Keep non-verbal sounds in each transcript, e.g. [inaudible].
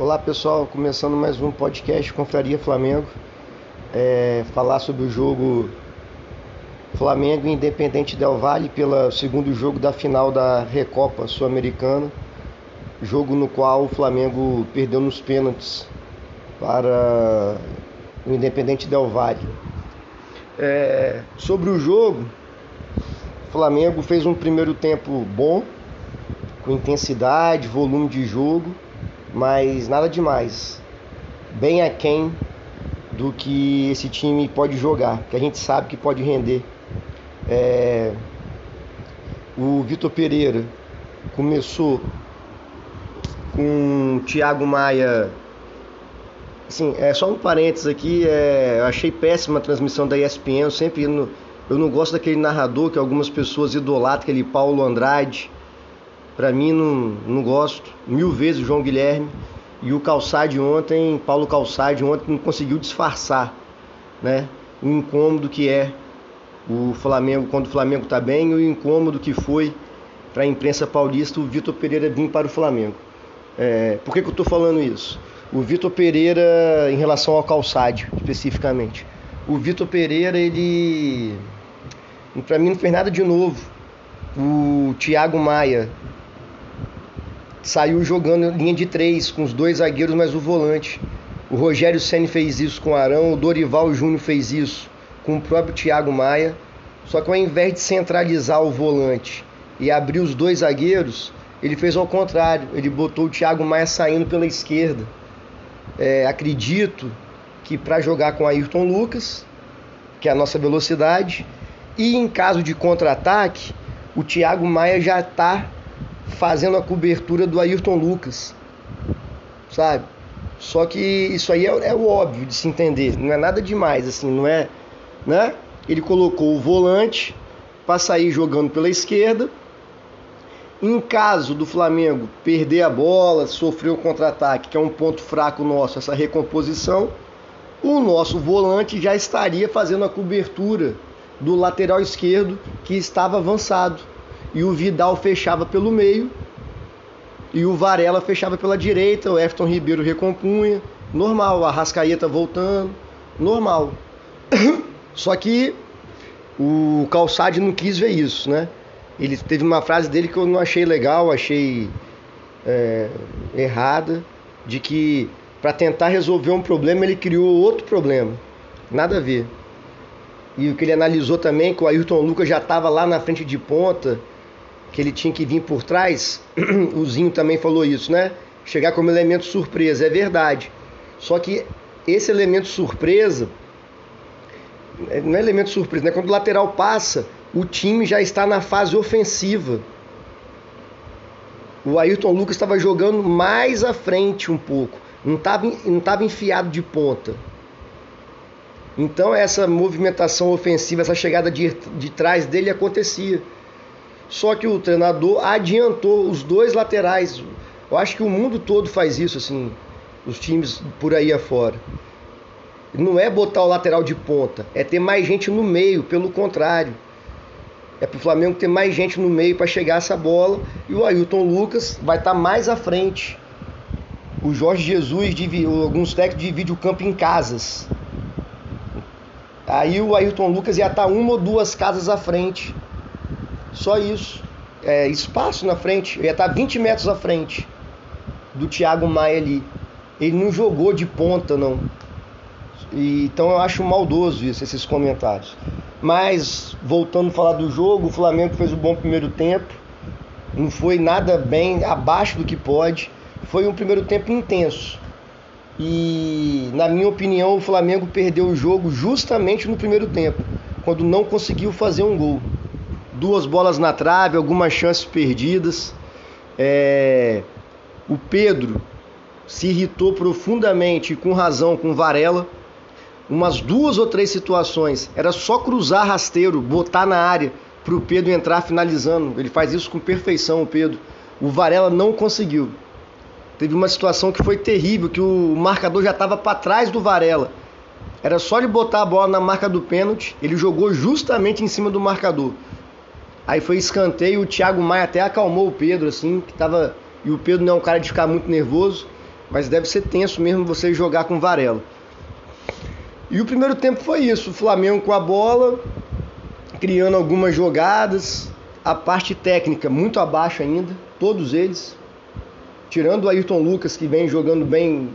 Olá pessoal, começando mais um podcast Confraria Flamengo. É, falar sobre o jogo Flamengo e Independente Del Valle pelo segundo jogo da final da Recopa Sul-Americana. Jogo no qual o Flamengo perdeu nos pênaltis para o Independente Del Valle. É, sobre o jogo, o Flamengo fez um primeiro tempo bom, com intensidade, volume de jogo mas nada demais. Bem aquém do que esse time pode jogar, que a gente sabe que pode render. É... O Vitor Pereira começou com o Thiago Maia. Assim, é só um parênteses aqui, é, eu achei péssima a transmissão da ESPN, eu sempre eu não gosto daquele narrador que algumas pessoas idolatram, aquele Paulo Andrade. Para mim não, não gosto. Mil vezes o João Guilherme. E o Calçade ontem, Paulo Calçade ontem não conseguiu disfarçar, né? O incômodo que é o Flamengo quando o Flamengo está bem e o incômodo que foi para a imprensa paulista o Vitor Pereira vir para o Flamengo. É, por que, que eu estou falando isso? O Vitor Pereira, em relação ao Calçade especificamente, o Vitor Pereira, ele, para mim, não fez nada de novo. O Thiago Maia saiu jogando linha de três, com os dois zagueiros mais o volante. O Rogério Senni fez isso com o Arão, o Dorival Júnior fez isso com o próprio Thiago Maia. Só que ao invés de centralizar o volante e abrir os dois zagueiros, ele fez ao contrário. Ele botou o Thiago Maia saindo pela esquerda. É, acredito que para jogar com Ayrton Lucas, que é a nossa velocidade, e em caso de contra-ataque, o Thiago Maia já está fazendo a cobertura do Ayrton Lucas, sabe? Só que isso aí é, é o óbvio de se entender, não é nada demais, assim, não é, né? Ele colocou o volante para sair jogando pela esquerda. Em caso do Flamengo perder a bola, sofrer o contra-ataque, que é um ponto fraco nosso, essa recomposição, o nosso volante já estaria fazendo a cobertura do lateral esquerdo que estava avançado e o Vidal fechava pelo meio e o Varela fechava pela direita, o Efton Ribeiro recompunha, normal, a Rascaeta voltando, normal. [coughs] Só que o Calçade não quis ver isso, né? Ele teve uma frase dele que eu não achei legal, achei é, errada, de que para tentar resolver um problema ele criou outro problema. Nada a ver. E o que ele analisou também, que o Ayrton Lucas já estava lá na frente de ponta, que ele tinha que vir por trás, [clears throat] o Zinho também falou isso, né? Chegar como elemento surpresa, é verdade. Só que esse elemento surpresa, não é elemento surpresa, né? Quando o lateral passa, o time já está na fase ofensiva. O Ayrton Lucas estava jogando mais à frente um pouco, não estava não enfiado de ponta. Então essa movimentação ofensiva, essa chegada de, de trás dele acontecia. Só que o treinador adiantou os dois laterais. Eu acho que o mundo todo faz isso, assim, os times por aí afora. Não é botar o lateral de ponta, é ter mais gente no meio, pelo contrário. É para o Flamengo ter mais gente no meio para chegar essa bola e o Ailton Lucas vai estar tá mais à frente. O Jorge Jesus, alguns técnicos dividem o campo em casas. Aí o Ailton Lucas ia estar tá uma ou duas casas à frente só isso. É, espaço na frente. Eu ia estar 20 metros à frente do Thiago Maia ali. Ele não jogou de ponta, não. E, então eu acho maldoso isso, esses comentários. Mas, voltando a falar do jogo, o Flamengo fez um bom primeiro tempo. Não foi nada bem abaixo do que pode. Foi um primeiro tempo intenso. E, na minha opinião, o Flamengo perdeu o jogo justamente no primeiro tempo, quando não conseguiu fazer um gol duas bolas na trave, algumas chances perdidas. É... O Pedro se irritou profundamente, com razão, com Varela. Umas duas ou três situações. Era só cruzar rasteiro, botar na área para o Pedro entrar finalizando. Ele faz isso com perfeição, o Pedro. O Varela não conseguiu. Teve uma situação que foi terrível, que o marcador já estava para trás do Varela. Era só ele botar a bola na marca do pênalti, ele jogou justamente em cima do marcador. Aí foi escanteio, o Thiago Maia até acalmou o Pedro, assim, que tava. E o Pedro não é um cara de ficar muito nervoso. Mas deve ser tenso mesmo você jogar com Varela. E o primeiro tempo foi isso, o Flamengo com a bola, criando algumas jogadas, a parte técnica muito abaixo ainda, todos eles, tirando o Ayrton Lucas que vem jogando bem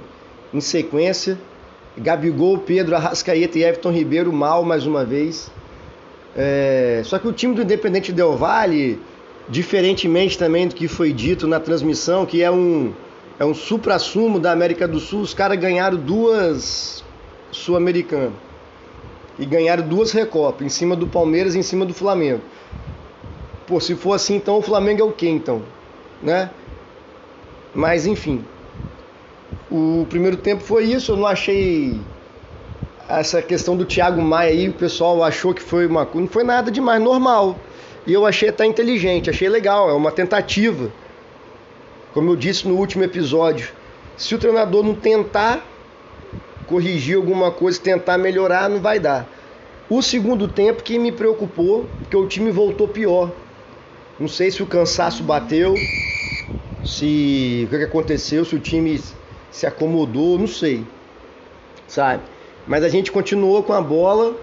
em sequência, Gabigol, Pedro, Arrascaeta e Everton Ribeiro mal mais uma vez. É... Só que o time do Independente Del Valle, diferentemente também do que foi dito na transmissão, que é um, é um supra-sumo da América do Sul, os caras ganharam duas Sul-Americanas e ganharam duas Recopas, em cima do Palmeiras e em cima do Flamengo. Pô, se for assim, então o Flamengo é o quê, então? Né? Mas, enfim. O primeiro tempo foi isso, eu não achei essa questão do Thiago Maia aí, o pessoal achou que foi uma não foi nada demais, normal. E eu achei até inteligente, achei legal, é uma tentativa. Como eu disse no último episódio, se o treinador não tentar corrigir alguma coisa, tentar melhorar, não vai dar. O segundo tempo que me preocupou, porque o time voltou pior. Não sei se o cansaço bateu, se o que aconteceu, se o time se acomodou, não sei. Sabe? Mas a gente continuou com a bola,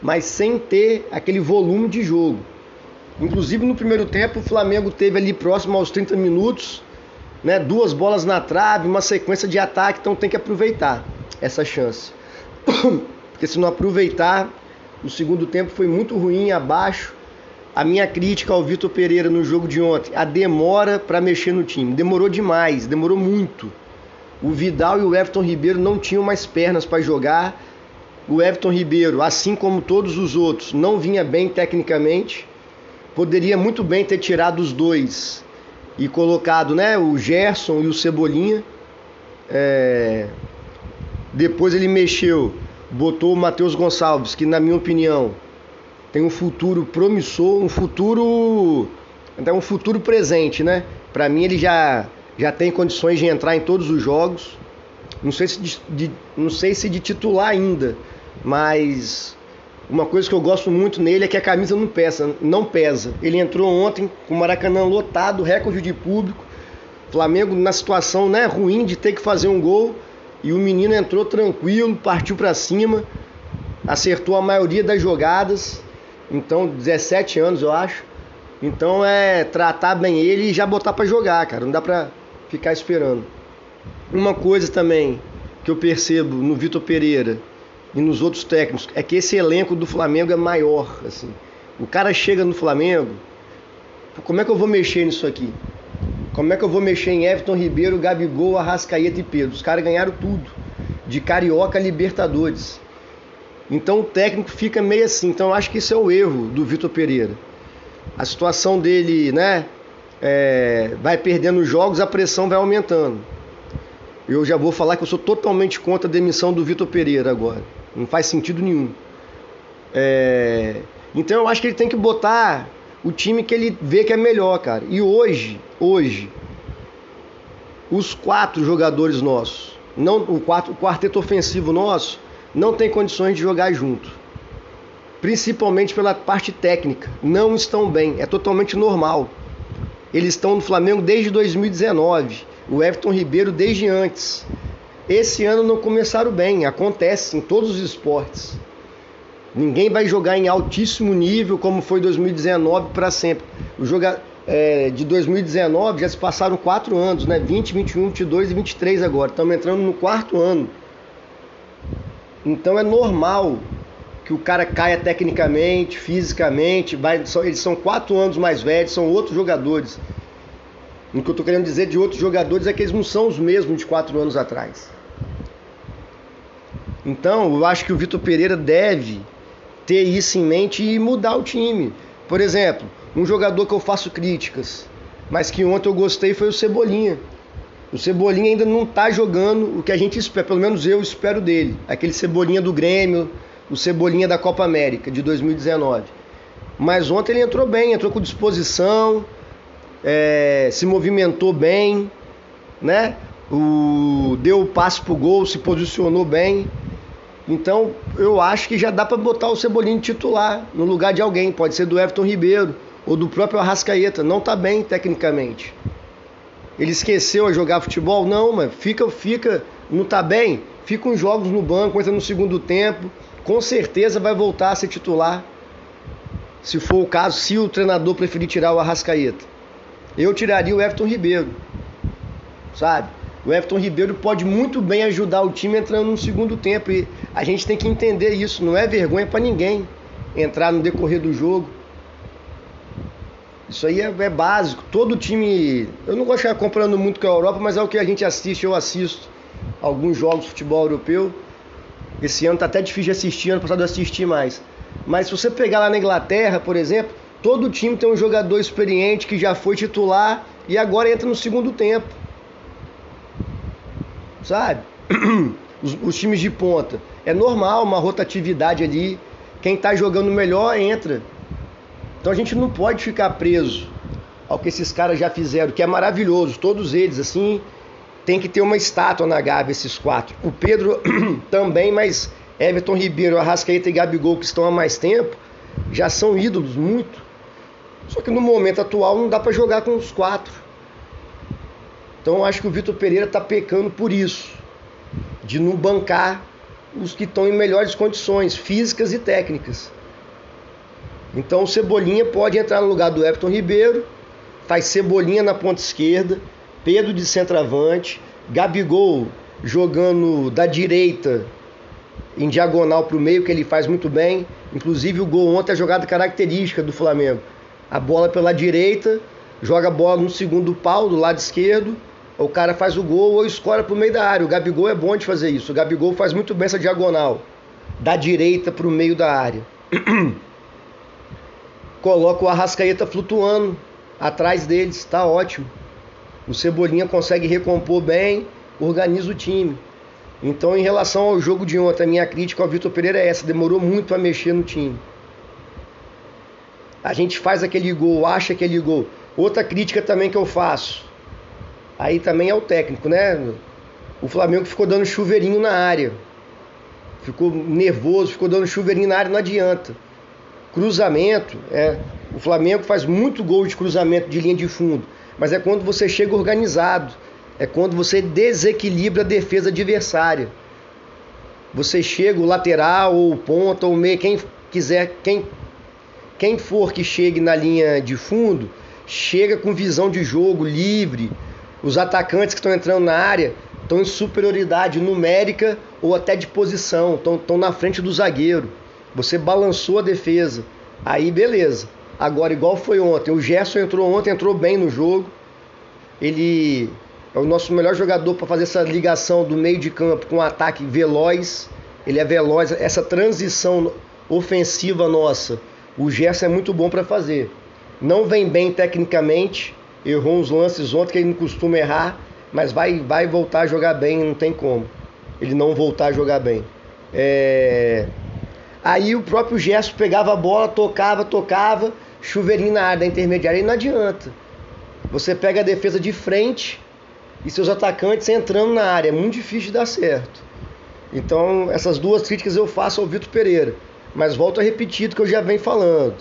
mas sem ter aquele volume de jogo. Inclusive no primeiro tempo o Flamengo teve ali próximo aos 30 minutos, né, duas bolas na trave, uma sequência de ataque, então tem que aproveitar essa chance. [coughs] Porque se não aproveitar, o segundo tempo foi muito ruim, abaixo. A minha crítica ao Vitor Pereira no jogo de ontem, a demora para mexer no time. Demorou demais, demorou muito. O Vidal e o Everton Ribeiro não tinham mais pernas para jogar. O Everton Ribeiro, assim como todos os outros, não vinha bem tecnicamente. Poderia muito bem ter tirado os dois e colocado né, o Gerson e o Cebolinha. É... Depois ele mexeu, botou o Matheus Gonçalves, que na minha opinião tem um futuro promissor, um futuro até um futuro presente, né? Para mim ele já já tem condições de entrar em todos os jogos. Não sei se de, de, não sei se de titular ainda, mas uma coisa que eu gosto muito nele é que a camisa não pesa, não pesa. Ele entrou ontem com o Maracanã lotado, recorde de público. Flamengo na situação né, ruim de ter que fazer um gol e o menino entrou tranquilo, partiu para cima, acertou a maioria das jogadas. Então, 17 anos, eu acho. Então é tratar bem ele e já botar para jogar, cara. Não dá pra ficar esperando. Uma coisa também que eu percebo no Vitor Pereira e nos outros técnicos é que esse elenco do Flamengo é maior, assim. O cara chega no Flamengo, como é que eu vou mexer nisso aqui? Como é que eu vou mexer em Everton Ribeiro, Gabigol, Arrascaeta e Pedro? Os caras ganharam tudo. De Carioca a Libertadores. Então o técnico fica meio assim. Então eu acho que isso é o erro do Vitor Pereira. A situação dele, né? É, vai perdendo jogos, a pressão vai aumentando. Eu já vou falar que eu sou totalmente contra a demissão do Vitor Pereira agora. Não faz sentido nenhum. É, então eu acho que ele tem que botar o time que ele vê que é melhor, cara. E hoje, hoje, os quatro jogadores nossos, não o, quatro, o quarteto ofensivo nosso, não tem condições de jogar junto. Principalmente pela parte técnica. Não estão bem. É totalmente normal. Eles estão no Flamengo desde 2019. O Everton Ribeiro desde antes. Esse ano não começaram bem. Acontece em todos os esportes. Ninguém vai jogar em altíssimo nível como foi 2019 para sempre. O joga, é, de 2019 já se passaram quatro anos, né? 20, 21, 22 e 23 agora. Estamos entrando no quarto ano. Então é normal que o cara caia tecnicamente, fisicamente. Vai, eles são quatro anos mais velhos, são outros jogadores. O que eu estou querendo dizer de outros jogadores é que eles não são os mesmos de quatro anos atrás. Então, eu acho que o Vitor Pereira deve ter isso em mente e mudar o time. Por exemplo, um jogador que eu faço críticas, mas que ontem eu gostei foi o Cebolinha. O Cebolinha ainda não está jogando o que a gente espera, pelo menos eu espero dele. Aquele Cebolinha do Grêmio, o Cebolinha da Copa América de 2019. Mas ontem ele entrou bem, entrou com disposição, é, se movimentou bem, né? O, deu o passe pro gol, se posicionou bem. Então eu acho que já dá para botar o Cebolinha titular no lugar de alguém. Pode ser do Everton Ribeiro ou do próprio Arrascaeta. Não está bem tecnicamente. Ele esqueceu a jogar futebol? Não, mas fica, fica, não tá bem? Fica uns jogos no banco, entra no segundo tempo, com certeza vai voltar a ser titular. Se for o caso, se o treinador preferir tirar o Arrascaeta. Eu tiraria o Everton Ribeiro. Sabe? O Everton Ribeiro pode muito bem ajudar o time entrando no segundo tempo. E a gente tem que entender isso. Não é vergonha para ninguém entrar no decorrer do jogo. Isso aí é, é, básico. Todo time. Eu não gosto de ficar comprando muito com a Europa, mas é o que a gente assiste. Eu assisto alguns jogos de futebol europeu. Esse ano tá até difícil de assistir, ano passado eu assisti mais. Mas se você pegar lá na Inglaterra, por exemplo, todo time tem um jogador experiente que já foi titular e agora entra no segundo tempo. Sabe? [clears throat] Os, os times de ponta. É normal uma rotatividade ali. Quem está jogando melhor entra. Então a gente não pode ficar preso ao que esses caras já fizeram, que é maravilhoso. Todos eles, assim, tem que ter uma estátua na Gávea, esses quatro. O Pedro [clears throat] também, mas Everton Ribeiro, Arrascaeta e Gabigol, que estão há mais tempo, já são ídolos muito. Só que no momento atual não dá para jogar com os quatro. Então eu acho que o Vitor Pereira está pecando por isso, de não bancar os que estão em melhores condições físicas e técnicas. Então o Cebolinha pode entrar no lugar do Everton Ribeiro, faz Cebolinha na ponta esquerda, Pedro de centroavante, Gabigol jogando da direita em diagonal para o meio, que ele faz muito bem. Inclusive o gol ontem é jogada característica do Flamengo. A bola pela direita, joga a bola no segundo pau do lado esquerdo, o cara faz o gol ou escora para o meio da área. O Gabigol é bom de fazer isso. O Gabigol faz muito bem essa diagonal, da direita para o meio da área. [clears throat] Coloca o Arrascaeta flutuando atrás deles, está ótimo. O Cebolinha consegue recompor bem, organiza o time. Então, em relação ao jogo de ontem, a minha crítica ao Vitor Pereira é essa: demorou muito a mexer no time. A gente faz aquele gol, acha aquele gol. Outra crítica também que eu faço, aí também é o técnico, né? O Flamengo ficou dando chuveirinho na área. Ficou nervoso, ficou dando chuveirinho na área, não adianta. Cruzamento, é, o Flamengo faz muito gol de cruzamento de linha de fundo, mas é quando você chega organizado. É quando você desequilibra a defesa adversária. Você chega o lateral ou o ponta ou o meio, quem quiser, quem, quem for que chegue na linha de fundo, chega com visão de jogo livre. Os atacantes que estão entrando na área estão em superioridade numérica ou até de posição, estão, estão na frente do zagueiro. Você balançou a defesa. Aí beleza. Agora, igual foi ontem, o Gerson entrou ontem, entrou bem no jogo. Ele é o nosso melhor jogador para fazer essa ligação do meio de campo com um ataque veloz. Ele é veloz, essa transição ofensiva nossa. O Gerson é muito bom para fazer. Não vem bem tecnicamente, errou uns lances ontem que ele não costuma errar, mas vai, vai voltar a jogar bem, não tem como. Ele não voltar a jogar bem. É... Aí o próprio Gerson pegava a bola, tocava, tocava, chuveirinho na área da intermediária e não adianta. Você pega a defesa de frente e seus atacantes entrando na área. É muito difícil de dar certo. Então, essas duas críticas eu faço ao Vitor Pereira. Mas volto a repetir o que eu já venho falando.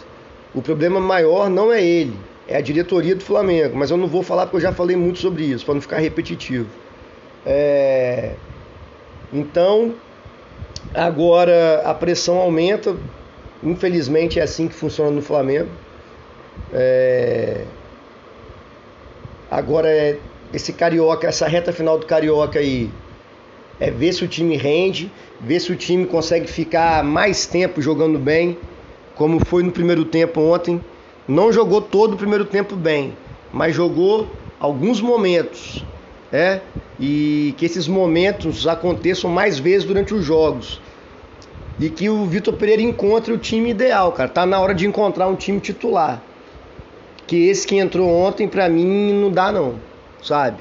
O problema maior não é ele, é a diretoria do Flamengo. Mas eu não vou falar porque eu já falei muito sobre isso, para não ficar repetitivo. É... Então, agora a pressão aumenta. Infelizmente é assim que funciona no Flamengo. É... Agora é esse carioca, essa reta final do carioca aí, é ver se o time rende, ver se o time consegue ficar mais tempo jogando bem, como foi no primeiro tempo ontem. Não jogou todo o primeiro tempo bem, mas jogou alguns momentos, é? E que esses momentos aconteçam mais vezes durante os jogos. E que o Vitor Pereira encontre o time ideal, cara. Tá na hora de encontrar um time titular. Que esse que entrou ontem, para mim, não dá não sabe?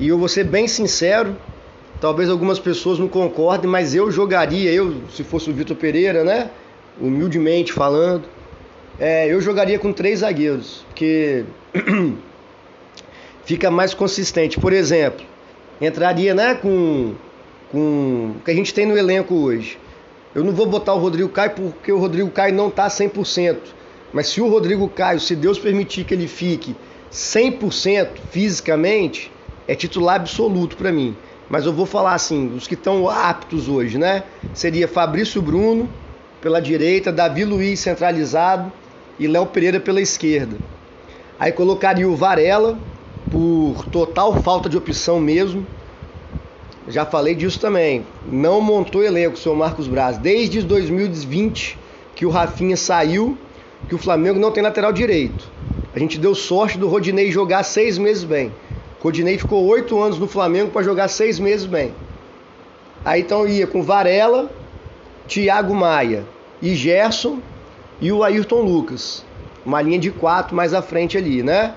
E eu vou ser bem sincero, talvez algumas pessoas não concordem, mas eu jogaria, eu, se fosse o Vitor Pereira, né? Humildemente falando, é, eu jogaria com três zagueiros, porque [clears throat] fica mais consistente. Por exemplo, entraria né, com, com o que a gente tem no elenco hoje. Eu não vou botar o Rodrigo Caio porque o Rodrigo Caio não está 100%. Mas se o Rodrigo Caio, se Deus permitir que ele fique 100% fisicamente, é titular absoluto para mim. Mas eu vou falar assim, os que estão aptos hoje, né? Seria Fabrício Bruno pela direita, Davi Luiz centralizado e Léo Pereira pela esquerda. Aí colocaria o Varela por total falta de opção mesmo. Já falei disso também. Não montou elenco, seu Marcos Braz. Desde 2020 que o Rafinha saiu, que o Flamengo não tem lateral direito. A gente deu sorte do Rodinei jogar seis meses bem. Rodinei ficou oito anos no Flamengo para jogar seis meses bem. Aí então ia com Varela, Thiago Maia e Gerson e o Ayrton Lucas. Uma linha de quatro mais à frente ali, né?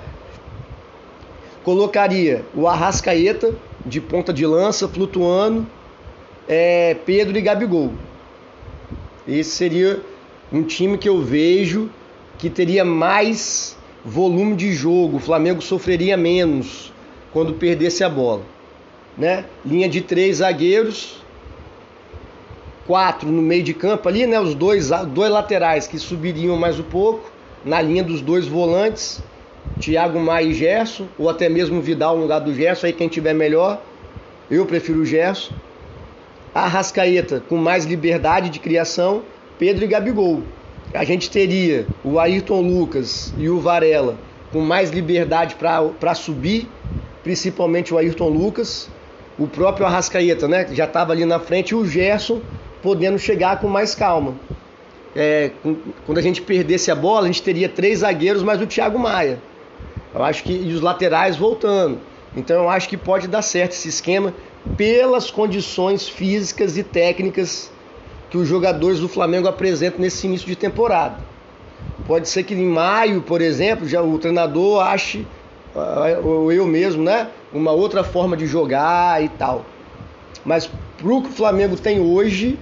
Colocaria o Arrascaeta de ponta de lança, flutuando, é, Pedro e Gabigol. Esse seria um time que eu vejo que teria mais volume de jogo, o Flamengo sofreria menos quando perdesse a bola. Né? Linha de três zagueiros, quatro no meio de campo ali, né? Os dois, dois laterais que subiriam mais um pouco, na linha dos dois volantes, Thiago Maia e Gerson, ou até mesmo Vidal no lugar do Gerson, aí quem tiver melhor. Eu prefiro o Gerson. Arrascaeta com mais liberdade de criação, Pedro e Gabigol. A gente teria o Ayrton Lucas e o Varela com mais liberdade para subir, principalmente o Ayrton Lucas. O próprio Arrascaeta, né, já estava ali na frente, e o Gerson podendo chegar com mais calma. É, quando a gente perdesse a bola, a gente teria três zagueiros mais o Thiago Maia. Eu acho que e os laterais voltando. Então eu acho que pode dar certo esse esquema pelas condições físicas e técnicas que os jogadores do Flamengo apresentam nesse início de temporada. Pode ser que em maio, por exemplo, já o treinador ache, ou eu mesmo, né, uma outra forma de jogar e tal. Mas pro que o Flamengo tem hoje,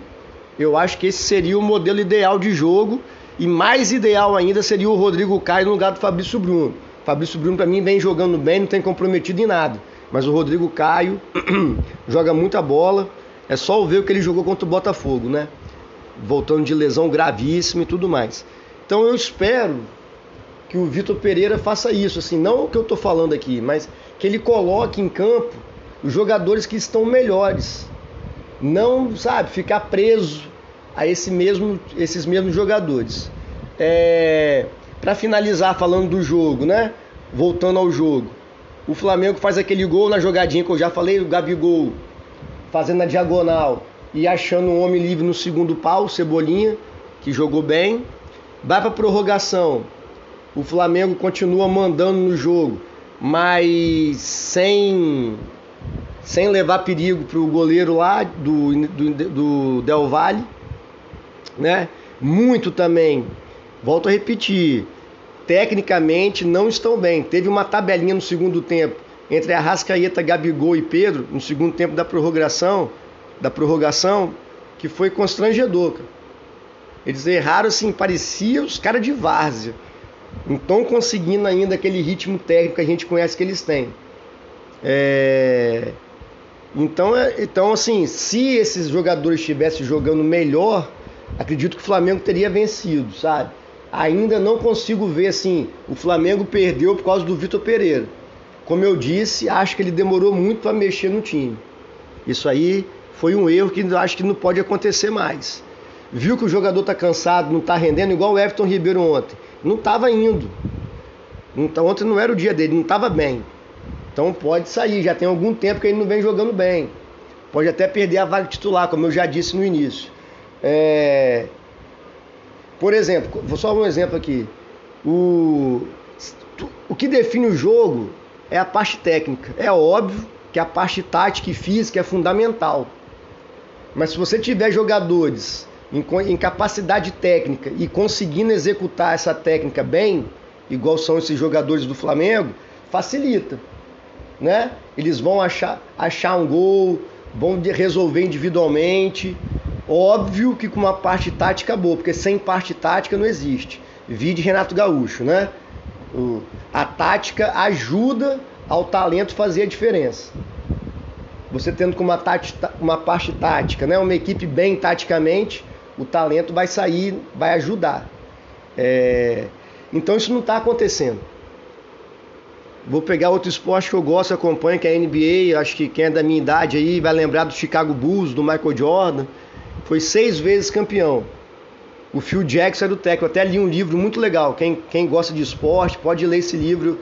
eu acho que esse seria o modelo ideal de jogo e mais ideal ainda seria o Rodrigo Caio no lugar do Fabrício Bruno. Fabrício Bruno para mim vem jogando bem, não tem comprometido em nada. Mas o Rodrigo Caio [clears throat] joga muita bola. É só ver o que ele jogou contra o Botafogo, né? Voltando de lesão gravíssima e tudo mais. Então eu espero que o Vitor Pereira faça isso, assim, não o que eu estou falando aqui, mas que ele coloque em campo os jogadores que estão melhores não, sabe, ficar preso a esse mesmo, esses mesmos jogadores. É, Para finalizar, falando do jogo, né? Voltando ao jogo. O Flamengo faz aquele gol na jogadinha que eu já falei, o Gabigol fazendo a diagonal e achando um homem livre no segundo pau, Cebolinha, que jogou bem. Vai para prorrogação. O Flamengo continua mandando no jogo, mas sem sem levar perigo para o goleiro lá do, do, do Del Valle, né? Muito também, volto a repetir, tecnicamente não estão bem. Teve uma tabelinha no segundo tempo entre Arrascaeta, Gabigol e Pedro, no segundo tempo da prorrogação, da prorrogação, que foi constrangedor. Cara. Eles erraram assim, parecia os caras de várzea. Não estão conseguindo ainda aquele ritmo técnico que a gente conhece que eles têm. É... Então, é, então, assim, se esses jogadores estivessem jogando melhor, acredito que o Flamengo teria vencido, sabe? Ainda não consigo ver assim, o Flamengo perdeu por causa do Vitor Pereira. Como eu disse, acho que ele demorou muito para mexer no time. Isso aí foi um erro que acho que não pode acontecer mais. Viu que o jogador está cansado, não está rendendo, igual o Everton Ribeiro ontem. Não estava indo. Ontem não era o dia dele, não estava bem. Então pode sair, já tem algum tempo que ele não vem jogando bem. Pode até perder a vaga titular, como eu já disse no início. É... Por exemplo, vou só um exemplo aqui. O... o que define o jogo é a parte técnica. É óbvio que a parte tática e física é fundamental. Mas se você tiver jogadores em, capacidade técnica e conseguindo executar essa técnica bem, igual são esses jogadores do Flamengo, facilita né? Eles vão achar, achar um gol, vão resolver individualmente. Óbvio que com uma parte tática boa, porque sem parte tática não existe. Vi de Renato Gaúcho, né? A tática ajuda ao talento fazer a diferença. Você tendo com uma, uma parte tática, né? uma equipe bem taticamente, o talento vai sair, vai ajudar. É... Então isso não está acontecendo. Vou pegar outro esporte que eu gosto, acompanho, que é a NBA. Acho que quem é da minha idade aí vai lembrar do Chicago Bulls, do Michael Jordan. Foi seis vezes campeão. O Phil Jackson é do técnico. Até li um livro muito legal. Quem, quem gosta de esporte pode ler esse livro.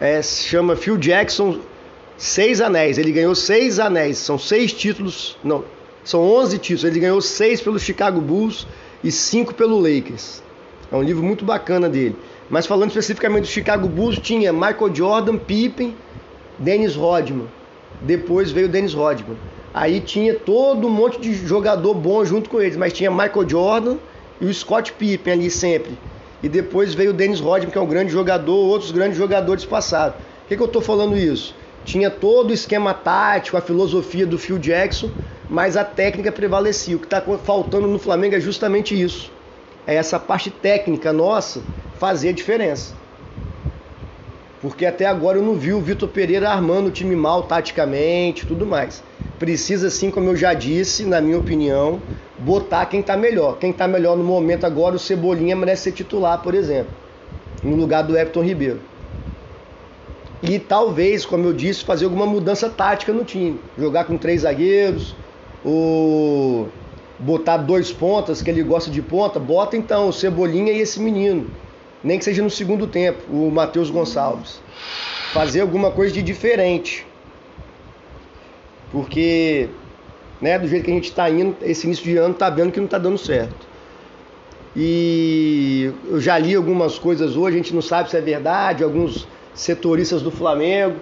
É, se chama Phil Jackson Seis Anéis. Ele ganhou seis anéis. São seis títulos. Não, são onze títulos. Ele ganhou seis pelo Chicago Bulls e cinco pelo Lakers. É um livro muito bacana dele. Mas falando especificamente do Chicago Bulls, tinha Michael Jordan, Pippen, Dennis Rodman. Depois veio Dennis Rodman. Aí tinha todo um monte de jogador bom junto com eles, mas tinha Michael Jordan e o Scott Pippen ali sempre. E depois veio o Dennis Rodman, que é um grande jogador, outros grandes jogadores passados. Por que, que eu estou falando isso? Tinha todo o esquema tático, a filosofia do Phil Jackson, mas a técnica prevalecia. O que está faltando no Flamengo é justamente isso. É essa parte técnica nossa fazer a diferença. Porque até agora eu não vi o Vitor Pereira armando o time mal taticamente tudo mais. Precisa sim, como eu já disse, na minha opinião, botar quem está melhor. Quem está melhor no momento agora, o Cebolinha merece ser titular, por exemplo, no lugar do Everton Ribeiro. E talvez, como eu disse, fazer alguma mudança tática no time. Jogar com três zagueiros, ou botar dois pontas, que ele gosta de ponta, bota então o Cebolinha e esse menino nem que seja no segundo tempo, o Matheus Gonçalves. Fazer alguma coisa de diferente. Porque, né, do jeito que a gente está indo, esse início de ano tá vendo que não está dando certo. E eu já li algumas coisas hoje, a gente não sabe se é verdade, alguns setoristas do Flamengo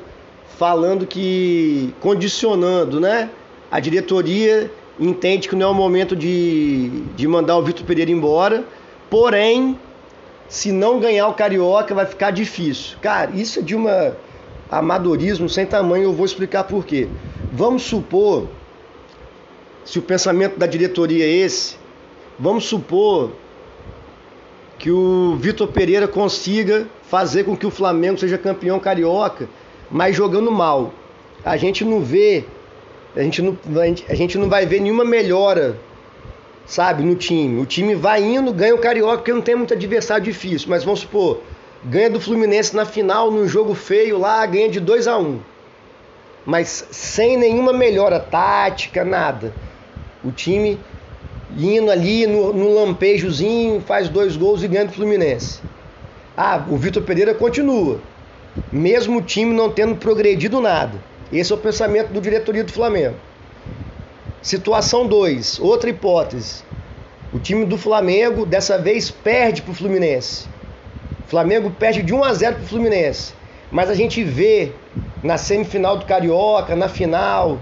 falando que condicionando, né? A diretoria entende que não é o momento de, de mandar o Vitor Pereira embora, porém se não ganhar o Carioca vai ficar difícil. Cara, isso é de um amadorismo sem tamanho, eu vou explicar por quê. Vamos supor, se o pensamento da diretoria é esse, vamos supor que o Vitor Pereira consiga fazer com que o Flamengo seja campeão carioca, mas jogando mal. A gente não vê, a gente não, a gente não vai ver nenhuma melhora sabe, no time. O time vai indo, ganha o Carioca, porque não tem muito adversário difícil. Mas vamos supor, ganha do Fluminense na final, num jogo feio lá, ganha de 2 a 1 um. Mas sem nenhuma melhora tática, nada. O time indo ali no, no lampejozinho, faz dois gols e ganha do Fluminense. Ah, o Vitor Pereira continua. Mesmo o time não tendo progredido nada. Esse é o pensamento do diretoria do Flamengo. Situação 2, outra hipótese. O time do Flamengo dessa vez perde para o Fluminense. O Flamengo perde de 1 a 0 para o Fluminense. Mas a gente vê na semifinal do Carioca, na final,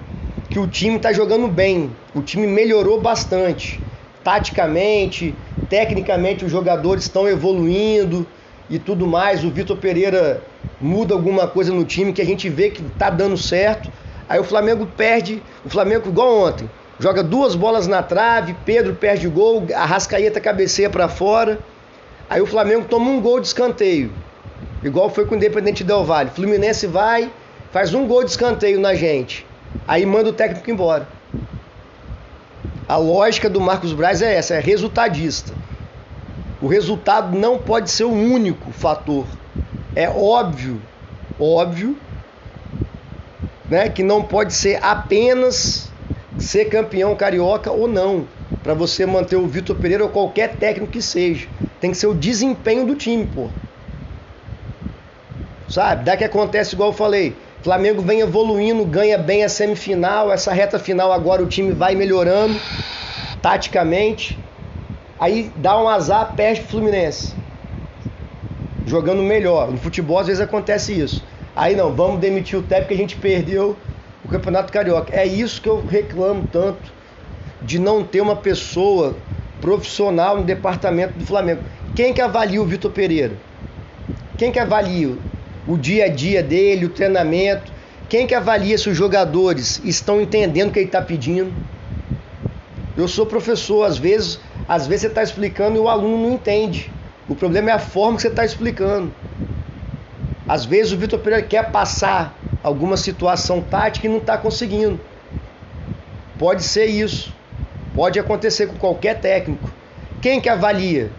que o time está jogando bem. O time melhorou bastante. Taticamente, tecnicamente, os jogadores estão evoluindo e tudo mais. O Vitor Pereira muda alguma coisa no time que a gente vê que está dando certo. Aí o Flamengo perde, o Flamengo igual ontem, joga duas bolas na trave, Pedro perde o gol, Arrascaeta cabeceia para fora. Aí o Flamengo toma um gol de escanteio, igual foi com o Independente Del Valle. Fluminense vai, faz um gol de escanteio na gente, aí manda o técnico embora. A lógica do Marcos Braz é essa, é resultadista. O resultado não pode ser o único fator. É óbvio, óbvio né, que não pode ser apenas ser campeão carioca ou não, para você manter o Vitor Pereira ou qualquer técnico que seja. Tem que ser o desempenho do time, pô. Sabe? Daí que acontece igual eu falei. Flamengo vem evoluindo, ganha bem a semifinal, essa reta final agora o time vai melhorando taticamente. Aí dá um azar, perde o Fluminense. Jogando melhor. No futebol às vezes acontece isso. Aí não, vamos demitir o técnico que a gente perdeu o Campeonato Carioca. É isso que eu reclamo tanto de não ter uma pessoa profissional no departamento do Flamengo. Quem que avalia o Vitor Pereira? Quem que avalia o dia a dia dele, o treinamento? Quem que avalia se os jogadores estão entendendo o que ele está pedindo? Eu sou professor, às vezes, às vezes você está explicando e o aluno não entende. O problema é a forma que você está explicando. Às vezes o Vitor Pereira quer passar alguma situação tática e não está conseguindo. Pode ser isso. Pode acontecer com qualquer técnico. Quem que avalia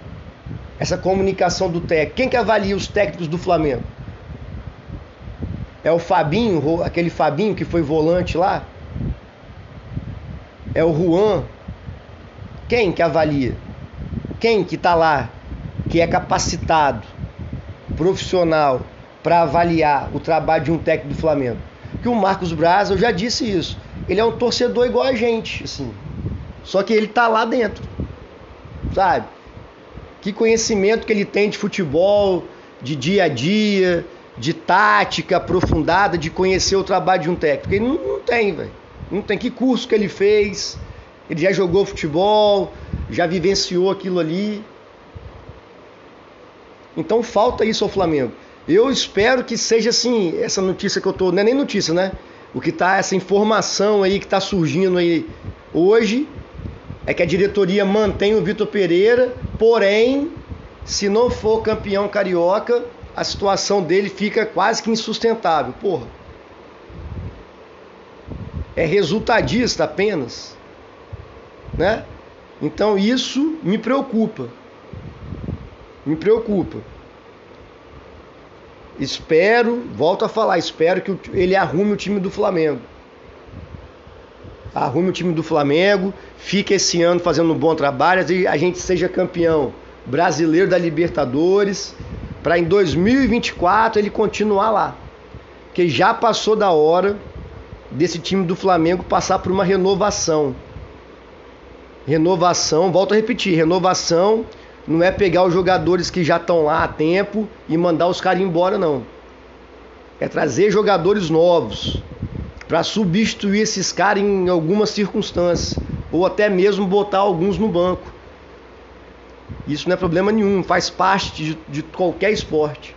essa comunicação do técnico? Quem que avalia os técnicos do Flamengo? É o Fabinho, aquele Fabinho que foi volante lá? É o Juan? Quem que avalia? Quem que está lá, que é capacitado, profissional, para avaliar o trabalho de um técnico do Flamengo? Que o Marcos Braz, eu já disse isso, ele é um torcedor igual a gente, assim. Só que ele tá lá dentro, sabe? Que conhecimento que ele tem de futebol, de dia a dia, de tática aprofundada, de conhecer o trabalho de um técnico. Ele não, não tem, velho. Não tem. Que curso que ele fez? Ele já jogou futebol, já vivenciou aquilo ali. Então falta isso ao Flamengo. Eu espero que seja assim, essa notícia que eu tô, não é nem notícia, né? O que tá essa informação aí que tá surgindo aí hoje é que a diretoria mantém o Vitor Pereira, porém, se não for campeão carioca, a situação dele fica quase que insustentável. Porra. É resultadista apenas, né? Então isso me preocupa. Me preocupa. Espero, volto a falar, espero que ele arrume o time do Flamengo. Arrume o time do Flamengo, fique esse ano fazendo um bom trabalho e a gente seja campeão brasileiro da Libertadores, para em 2024 ele continuar lá. Que já passou da hora desse time do Flamengo passar por uma renovação. Renovação, volto a repetir, renovação não é pegar os jogadores que já estão lá há tempo e mandar os caras embora, não. É trazer jogadores novos para substituir esses caras em algumas circunstâncias, ou até mesmo botar alguns no banco. Isso não é problema nenhum, faz parte de, de qualquer esporte.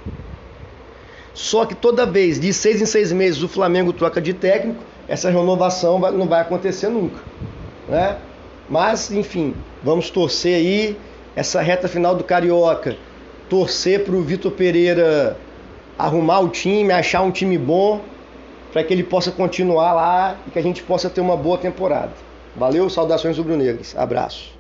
Só que toda vez, de seis em seis meses, o Flamengo troca de técnico, essa renovação não vai acontecer nunca. Né? Mas, enfim, vamos torcer aí essa reta final do Carioca, torcer para o Vitor Pereira arrumar o time, achar um time bom, para que ele possa continuar lá e que a gente possa ter uma boa temporada. Valeu, saudações rubro-negras. Abraço.